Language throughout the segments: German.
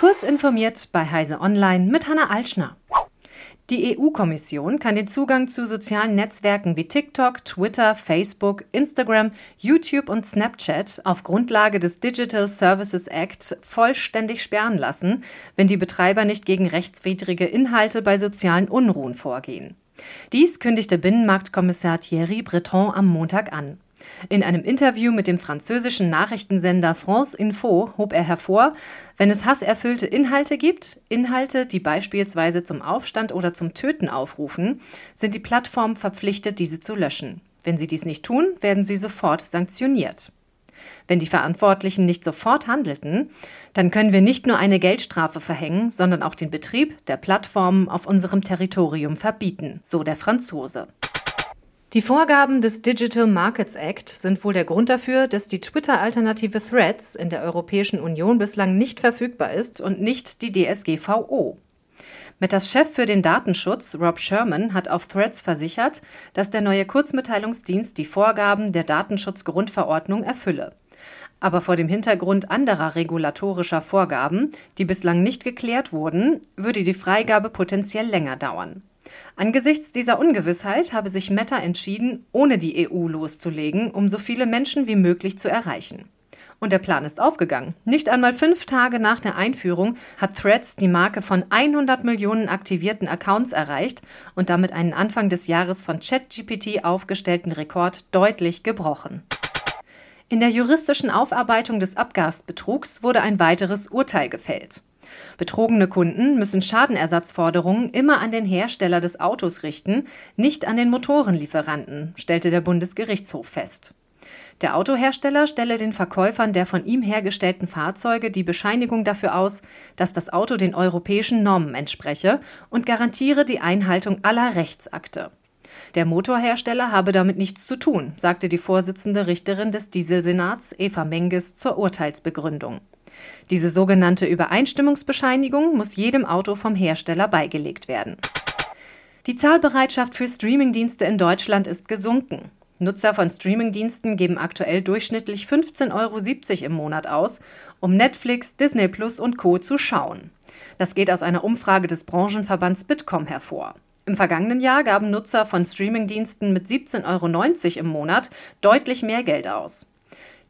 Kurz informiert bei Heise Online mit Hanna Alschner. Die EU-Kommission kann den Zugang zu sozialen Netzwerken wie TikTok, Twitter, Facebook, Instagram, YouTube und Snapchat auf Grundlage des Digital Services Act vollständig sperren lassen, wenn die Betreiber nicht gegen rechtswidrige Inhalte bei sozialen Unruhen vorgehen. Dies kündigte Binnenmarktkommissar Thierry Breton am Montag an. In einem Interview mit dem französischen Nachrichtensender France Info hob er hervor, wenn es hasserfüllte Inhalte gibt, Inhalte, die beispielsweise zum Aufstand oder zum Töten aufrufen, sind die Plattformen verpflichtet, diese zu löschen. Wenn sie dies nicht tun, werden sie sofort sanktioniert. Wenn die Verantwortlichen nicht sofort handelten, dann können wir nicht nur eine Geldstrafe verhängen, sondern auch den Betrieb der Plattformen auf unserem Territorium verbieten, so der Franzose. Die Vorgaben des Digital Markets Act sind wohl der Grund dafür, dass die Twitter-Alternative Threads in der Europäischen Union bislang nicht verfügbar ist und nicht die DSGVO. Metas Chef für den Datenschutz, Rob Sherman, hat auf Threads versichert, dass der neue Kurzmitteilungsdienst die Vorgaben der Datenschutzgrundverordnung erfülle. Aber vor dem Hintergrund anderer regulatorischer Vorgaben, die bislang nicht geklärt wurden, würde die Freigabe potenziell länger dauern. Angesichts dieser Ungewissheit habe sich Meta entschieden, ohne die EU loszulegen, um so viele Menschen wie möglich zu erreichen. Und der Plan ist aufgegangen. Nicht einmal fünf Tage nach der Einführung hat Threads die Marke von 100 Millionen aktivierten Accounts erreicht und damit einen Anfang des Jahres von ChatGPT aufgestellten Rekord deutlich gebrochen. In der juristischen Aufarbeitung des Abgasbetrugs wurde ein weiteres Urteil gefällt. Betrogene Kunden müssen Schadenersatzforderungen immer an den Hersteller des Autos richten, nicht an den Motorenlieferanten, stellte der Bundesgerichtshof fest. Der Autohersteller stelle den Verkäufern der von ihm hergestellten Fahrzeuge die Bescheinigung dafür aus, dass das Auto den europäischen Normen entspreche und garantiere die Einhaltung aller Rechtsakte. Der Motorhersteller habe damit nichts zu tun, sagte die Vorsitzende Richterin des Dieselsenats Eva Menges zur Urteilsbegründung. Diese sogenannte Übereinstimmungsbescheinigung muss jedem Auto vom Hersteller beigelegt werden. Die Zahlbereitschaft für Streamingdienste in Deutschland ist gesunken. Nutzer von Streamingdiensten geben aktuell durchschnittlich 15,70 Euro im Monat aus, um Netflix, Disney Plus und Co. zu schauen. Das geht aus einer Umfrage des Branchenverbands Bitkom hervor. Im vergangenen Jahr gaben Nutzer von Streamingdiensten mit 17,90 Euro im Monat deutlich mehr Geld aus.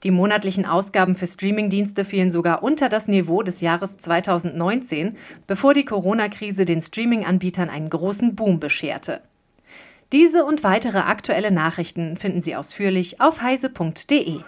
Die monatlichen Ausgaben für Streamingdienste fielen sogar unter das Niveau des Jahres 2019, bevor die Corona-Krise den Streaming-Anbietern einen großen Boom bescherte. Diese und weitere aktuelle Nachrichten finden Sie ausführlich auf heise.de.